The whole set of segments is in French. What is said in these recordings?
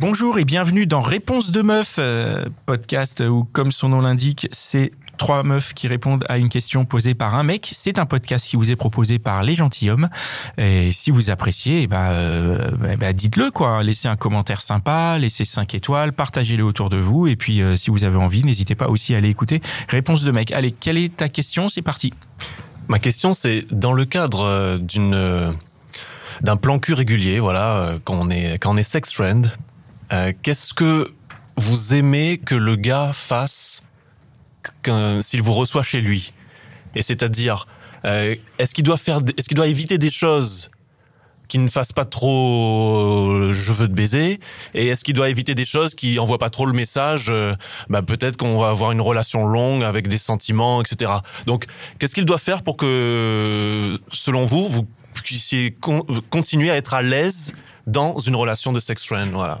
Bonjour et bienvenue dans Réponse de meuf, euh, podcast où, comme son nom l'indique, c'est trois meufs qui répondent à une question posée par un mec. C'est un podcast qui vous est proposé par les gentilshommes. Et si vous appréciez, ben, dites-le quoi. Laissez un commentaire sympa, laissez 5 étoiles, partagez-le autour de vous. Et puis, euh, si vous avez envie, n'hésitez pas aussi à aller écouter Réponse de mec. Allez, quelle est ta question? C'est parti. Ma question, c'est dans le cadre d'une d'un plan cul régulier, voilà, quand on est quand on est sex friend, euh, qu'est-ce que vous aimez que le gars fasse s'il vous reçoit chez lui? Et c'est-à-dire, euh, est-ce qu'il doit faire, est-ce qu'il doit éviter des choses qui ne fassent pas trop euh, je veux te baiser? Et est-ce qu'il doit éviter des choses qui envoient pas trop le message bah peut-être qu'on va avoir une relation longue avec des sentiments etc donc qu'est-ce qu'il doit faire pour que selon vous vous puissiez con- continuer à être à l'aise dans une relation de sex friend? Voilà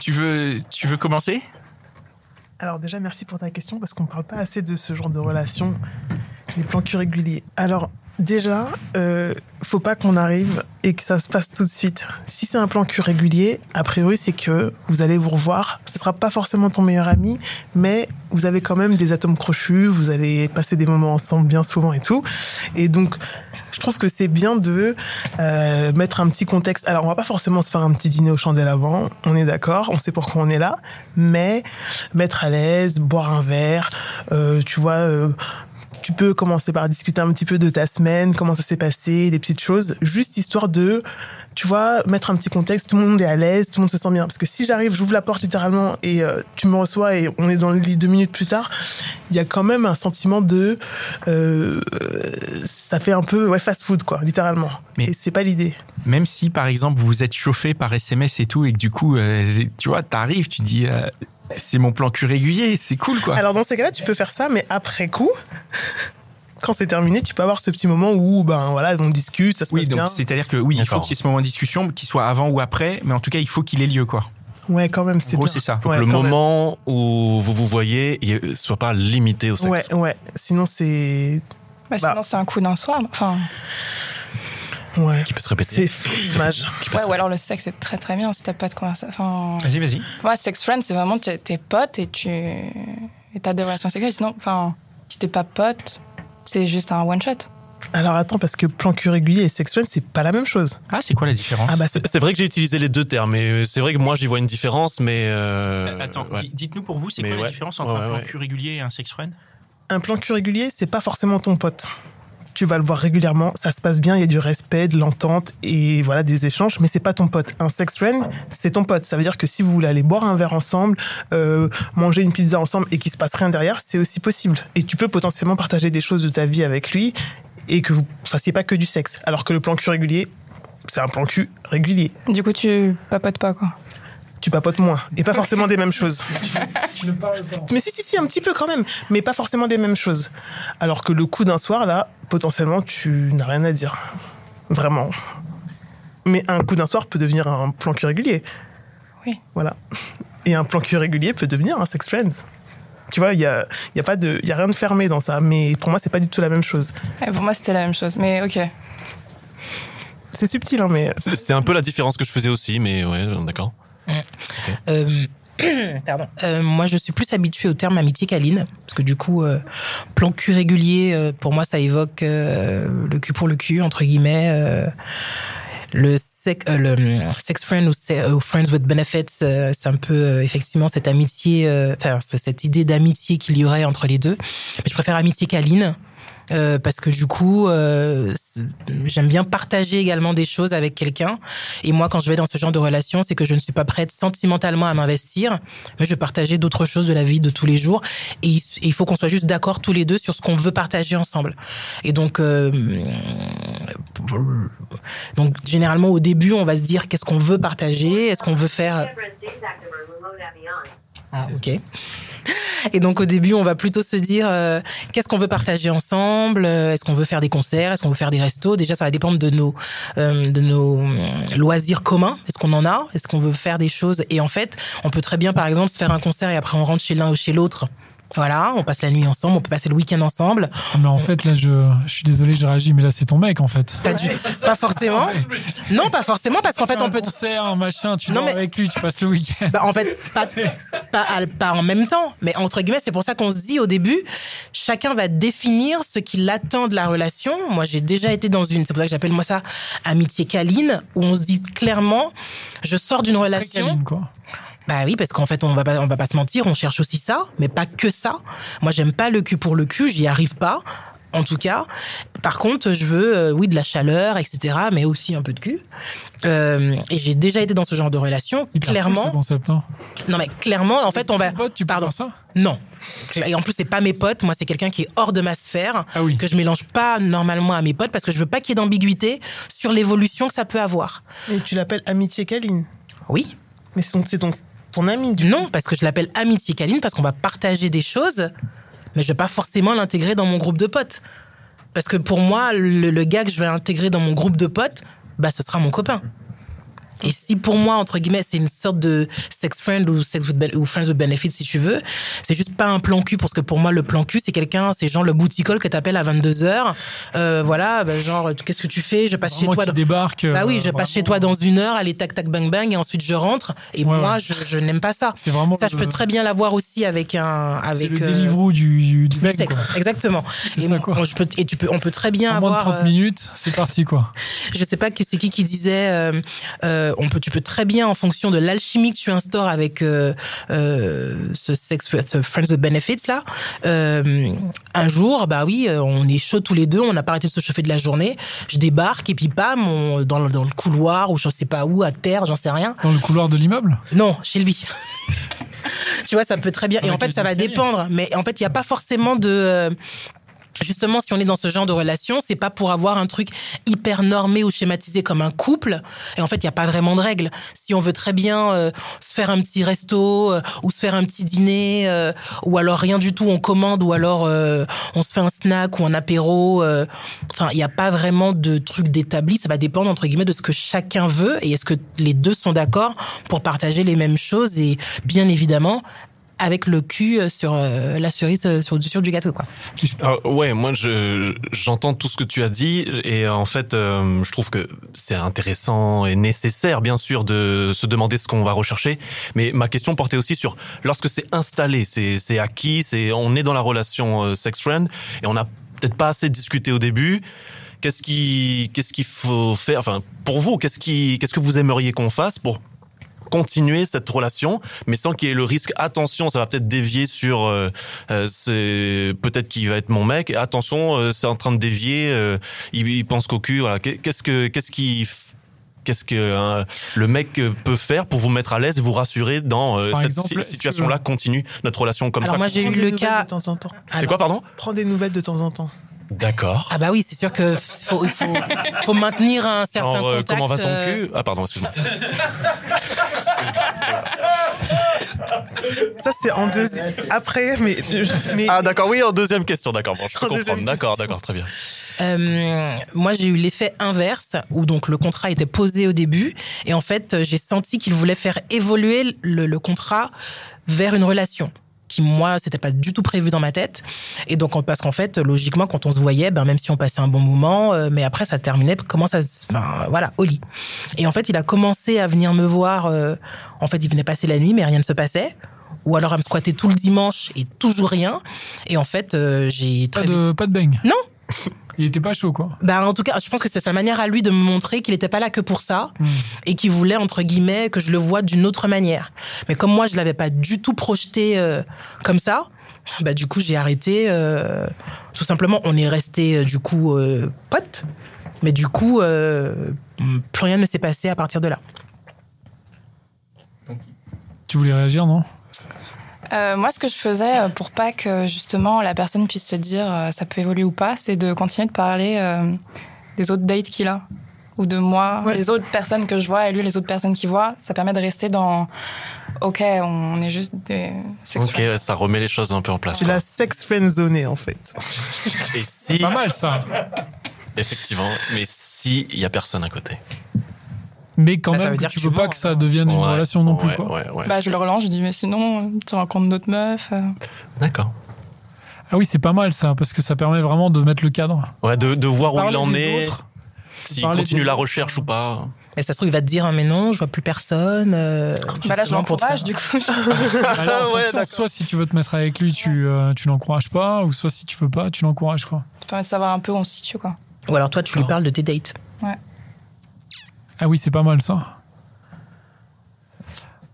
Tu veux, commencer? Alors déjà, merci pour ta question parce qu'on parle pas assez de ce genre de relation, les plans réguliers. Alors déjà, euh, faut pas qu'on arrive et que ça se passe tout de suite. Si c'est un plan cul régulier, a priori c'est que vous allez vous revoir. Ce sera pas forcément ton meilleur ami, mais vous avez quand même des atomes crochus, vous allez passer des moments ensemble bien souvent et tout. Et donc, je trouve que c'est bien de euh, mettre un petit contexte. Alors, on va pas forcément se faire un petit dîner aux chandelles avant, on est d'accord, on sait pourquoi on est là, mais mettre à l'aise, boire un verre, euh, tu vois. Tu peux commencer par discuter un petit peu de ta semaine, comment ça s'est passé, des petites choses, juste histoire de, tu vois, mettre un petit contexte, tout le monde est à l'aise, tout le monde se sent bien. Parce que si j'arrive, j'ouvre la porte littéralement et euh, tu me reçois et on est dans le lit deux minutes plus tard, il y a quand même un sentiment de, euh, ça fait un peu ouais, fast food quoi, littéralement. Mais- Et c'est pas l'idée. Même si, par exemple, vous êtes chauffé par SMS et tout, et que du coup, euh, tu vois, t'arrives, tu dis, c'est mon plan cul régulier, c'est cool, quoi. Alors dans ces cas-là, tu peux faire ça, mais après coup, quand c'est terminé, tu peux avoir ce petit moment où ben voilà, on discute, ça se oui, passe donc bien. c'est-à-dire que oui, il faut qu'il y ait ce moment de discussion, qu'il soit avant ou après, mais en tout cas, il faut qu'il ait lieu, quoi. Ouais, quand même, c'est En gros, c'est ça. faut Ouais, que le même. moment où vous vous voyez il soit pas limité au sexe Ouais, ouais. Sinon, c'est. Bah, Bah. sinon, c'est un coup d'un soir. Enfin, Ouais. qui peut se répéter C'est fou, l'image. ouais, ou alors le sexe, c'est très très bien si t'as pas de conversation. Vas-y, vas-y. moi, sex friend, c'est vraiment t'es t'es pote et tu et t'as des relations sexuelles. Sinon, enfin, si t'es pas pote, c'est juste un one shot. Alors attends, parce que plan cul régulier et sexuel, c'est pas la même chose. Ah, c'est quoi la différence Ah bah c'est. Vrai que j'ai utilisé les deux termes, et c'est vrai que moi j'y vois une différence, mais euh, Euh, Attends, ouais. di- dites-nous pour vous, c'est Mais quoi la ouais. différence entre Ouais, un plan ouais. cul régulier et un sex friend? Un plan cul régulier, c'est pas forcément ton pote. Tu vas le voir régulièrement, ça se passe bien, il y a du respect, de l'entente et voilà des échanges, mais c'est pas ton pote. Un sex friend, c'est ton pote. Ça veut dire que si vous voulez aller boire un verre ensemble, euh, manger une pizza ensemble et qu'il se passe rien derrière, c'est aussi possible. Et tu peux potentiellement partager des choses de ta vie avec lui et que vous fassiez pas que du sexe. Alors que le plan cul régulier, c'est un plan cul régulier. Du coup, tu papotes pas quoi. Tu papotes moins. Et pas forcément des mêmes choses. Mais si, si, si, un petit peu quand même. Mais pas forcément des mêmes choses. Alors que le coup d'un soir, là, potentiellement, tu n'as rien à dire. Vraiment. Mais un coup d'un soir peut devenir un plan cul régulier. Oui. Voilà. Et un plan cul régulier peut devenir un sex friends. Tu vois, il n'y a, il y a, pas de- il y a rien de fermé dans ça. Mais pour moi, c'est pas du tout la même chose. Ouais, pour moi, c'était la même chose. Mais ok. C'est subtil, hein, mais. C'est c'est un peu la différence que je faisais aussi, mais ouais, d'accord. Euh, pardon. Euh, moi, je suis plus habituée au terme amitié câline, parce que du coup, euh, plan cul régulier, pour moi, ça évoque le cul pour le cul, entre guillemets. le, sex friend ou, friends with benefits, c'est un peu effectivement cette amitié, enfin cette idée d'amitié qu'il y aurait entre les deux. Mais je préfère amitié câline Euh, parce que du coup, euh, j'aime bien partager également des choses avec quelqu'un. Et moi, quand je vais dans ce genre de relation, c'est que je ne suis pas prête sentimentalement à m'investir, mais je veux partager d'autres choses de la vie de tous les jours. Et il, et il faut qu'on soit juste d'accord tous les deux sur ce qu'on veut partager ensemble. Et donc, euh, donc généralement au début, on va se dire qu'est-ce qu'on veut partager, est-ce qu'on veut faire. Ah, ok. Et donc au début, on va plutôt se dire euh, qu'est-ce qu'on veut partager ensemble, euh, est-ce qu'on veut faire des concerts, est-ce qu'on veut faire des restos? Déjà, ça va dépendre de nos euh, de nos euh, loisirs communs. Est-ce qu'on en a? Est-ce qu'on veut faire des choses? Et en fait, on peut très bien, par exemple, se faire un concert et après on rentre chez l'un ou chez l'autre. Voilà, on passe la nuit ensemble, on peut passer le week-end ensemble. Ah, Mais en fait, là, je, je suis désolé, j'ai réagi, mais là, c'est ton mec, en fait. Pas, du, pas forcément. Non, pas forcément, parce qu'en fait, on peut. Un concert, un machin, tu Non, mais- avec lui, tu passes le week-end. Bah, en fait, pas, pas, en même temps, mais entre guillemets, c'est pour ça qu'on se dit au début, chacun va définir ce qu'il attend de la relation. Moi, j'ai déjà été dans une, c'est pour ça que j'appelle moi ça amitié câline, où on se dit clairement, je sors d'une Très relation. câline, quoi. Bah oui, parce qu'en fait, on va pas, on va pas se mentir, on cherche aussi ça, mais pas que ça. Moi, j'aime pas le cul pour le cul, j'y arrive pas. En tout cas, par contre, je veux, euh, oui, de la chaleur, etc., mais aussi un peu de cul. Euh, et j'ai déjà été dans ce genre de relation. Hyper cool, ce clairement, concept, hein. non mais clairement, en fait, on va. Pote, tu Pardon. ça? Non. Et en plus, c'est pas mes potes. Moi, c'est quelqu'un qui est hors de ma sphère, Ah oui. que je mélange pas normalement à mes potes parce que je veux pas qu'il y ait d'ambiguïté sur l'évolution que ça peut avoir. Et tu l'appelles amitié câline. Oui. Mais c'est ton, ton, ami, du Non, parce que je l'appelle amitié câline parce qu'on va partager des choses, mais je vais pas forcément l'intégrer dans mon groupe de potes. Parce que pour moi, le, le gars que je vais intégrer dans mon groupe de potes, bah, ce sera mon copain. Et si pour moi, entre guillemets, c'est une sorte de sex friend ou, sex with ben- ou friends with benefits, si tu veux, c'est juste pas un plan cul, parce que pour moi, le plan cul, c'est quelqu'un, c'est genre le bouticole que t'appelles à 22h. Euh, voilà, bah, genre, qu'est-ce que tu fais? Je passe Vraiment chez toi. qui dans- débarque. Bah oui, euh, je passe chez toi dans une heure, allez, tac, tac, bang, bang, et ensuite je rentre. Et Ouais, moi, ouais. je, je n'aime pas ça. C'est vraiment Ça, je peux le- très bien l'avoir aussi avec un. Avec, le euh, du, du, du du mec, sexe. quoi. Exactement. C'est Et, ça, quoi. je peux, et tu peux, on peut très bien En moins de avoir. 30 euh, minutes, c'est parti, quoi. je sais pas c'est qui qui disait euh, euh, on peut tu peux très bien en fonction de l'alchimie que tu instaures avec euh, euh, ce sex ce friends with benefits là un jour bah oui on est chaud tous les deux on n'a pas arrêté de se chauffer de la journée je débarque et puis bam on- dans, le- dans le couloir ou je sais pas où à terre j'en sais rien Dans le couloir de l'immeuble? Non, chez lui. tu vois, ça peut très bien. Et en fait, ça va dépendre. Mais en fait, il n'y a pas forcément de. Justement, si on est dans ce genre de relation, c'est pas pour avoir un truc hyper normé ou schématisé comme un couple. Et en fait, il n'y a pas vraiment de règles. Si on veut très bien euh, se faire un petit resto euh, ou se faire un petit dîner, euh, ou alors rien du tout, on commande, ou alors on se fait un snack ou un apéro. Enfin, il n'y a pas vraiment de truc d'établi. Ça va dépendre entre guillemets de ce que chacun veut et est-ce que les deux sont d'accord pour partager les mêmes choses et bien évidemment avec le cul euh, sur euh, la cerise euh, sur, du gâteau quoi. Ah, ouais, moi je j'entends tout ce que tu as dit et en fait je trouve que c'est intéressant et nécessaire bien sûr de se demander ce qu'on va rechercher. Mais ma question portait aussi sur lorsque c'est installé, c'est acquis, c'est on est dans la relation sex friend et on n'a peut-être pas assez discuté au début. Qu'est-ce qui qu'est-ce qu'il faut faire Enfin pour vous, qu'est-ce qui qu'est-ce que vous aimeriez qu'on fasse pour continuer cette relation, mais sans qu'il y ait le risque. Attention, ça va peut-être dévier sur. euh, euh, c'est peut-être qu'il va être mon mec. Attention, euh, c'est en train de dévier. euh, il, il pense qu'au cul. Voilà. Qu'est-ce que qu'est-ce qui Qu'est-ce que le mec peut faire pour vous mettre à l'aise et vous rassurer dans euh, cette exemple, que- situation-là continue notre relation comme Alors ça moi, j'ai eu le cas- de temps en temps. C'est quoi, pardon? Prends des nouvelles de temps en temps. D'accord. Ah bah oui, c'est sûr que faut, faut, faut maintenir un certain Genre, contact. comment va ton cul? Ah pardon, excuse-moi. Ça, c'est en deux. Après, mais. mais Ah d'accord, oui, en deuxième question, d'accord. Bon, je peux En deuxième comprendre. D'accord, d'accord, très bien. Euh, moi, j'ai eu l'effet inverse, où donc le contrat était posé au début, et en fait, j'ai senti qu'il voulait faire évoluer le, le contrat vers une relation qui moi c'était pas du tout prévu dans ma tête et donc parce qu'en fait logiquement quand on se voyait ben même si on passait un bon moment euh, mais après ça terminait comment ça se- ben, voilà au lit et en fait il a commencé à venir me voir euh, en fait il venait passer la nuit mais rien ne se passait ou alors à me squatter tout le dimanche et toujours rien et en fait euh, j'ai Pas très vite de, pas de bang. Non. Il était pas chaud, quoi. bah, en tout cas, je pense que c'était sa manière à lui de me montrer qu'il n'était pas là que pour ça Hmm. et qu'il voulait, entre guillemets, que je le voie d'une autre manière. Mais comme moi, je l'avais pas du tout projeté euh, comme ça, Bah du coup j'ai arrêté. euh, tout simplement, on est resté euh, du coup euh, potes, mais du coup euh, plus rien ne s'est passé à partir de là. Tu voulais réagir, non? Euh, moi, ce que je faisais euh, pour pas que justement la personne puisse se dire euh, ça peut évoluer ou pas, c'est de continuer de parler euh, des autres dates qu'il a ou de moi, Ouais. les autres personnes que je vois et lui les autres personnes qu'il voit. Ça permet de rester dans ok, on est juste des Ok, sexuels. ouais, ça remet les choses un peu en place. Tu quoi. l'as sex friendzonée en fait. Et si, Pas mal ça. effectivement, mais si il y a personne à côté. Mais quand Bah, ça même, veut que dire tu que veux pas que ça hein. devienne une Ouais, relation non plus. ouais, quoi. ouais, ouais. Bah, je le relance, je dis mais sinon tu rencontres d'autres meufs. euh. D'accord. Ah oui, c'est pas mal ça, parce que ça permet vraiment de mettre le cadre. Ouais, de, de voir où il en est, s'il continue la recherche ou pas. Et ça se trouve il va te dire ah, mais non je vois plus personne. euh, Bah là, je l'encourage du coup. Alors, en Ouais, fonction, soit si tu veux te mettre avec lui, tu, euh, tu l'encourages pas, ou soit si tu veux pas, tu l'encourages quoi. Ça permet de savoir un peu où on se situe quoi. Ou alors toi tu lui parles de tes dates. Ah oui, c'est pas mal ça.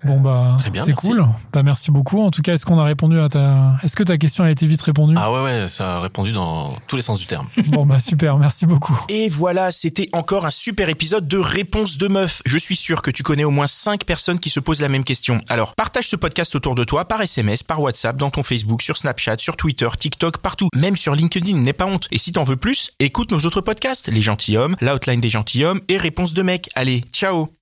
Bon bah, Très bien, c'est merci. cool. Bah merci beaucoup. En tout cas, est-ce qu'on a répondu à ta, est-ce que ta question a été vite répondue? Ah ouais, ouais, ça a répondu dans tous les sens du terme. Bon bah super, merci beaucoup. Et voilà, c'était encore un super épisode de Réponse de Meuf. Je suis sûr que tu connais au moins 5 personnes qui se posent la même question. Alors, partage ce podcast autour de toi par SMS, par WhatsApp, dans ton Facebook, sur Snapchat, sur Twitter, TikTok, partout. Même sur LinkedIn, n'aie pas honte. Et si t'en veux plus, écoute nos autres podcasts, Les Gentilshommes, L'Outline des Gentilshommes et Réponse de Mec. Allez, ciao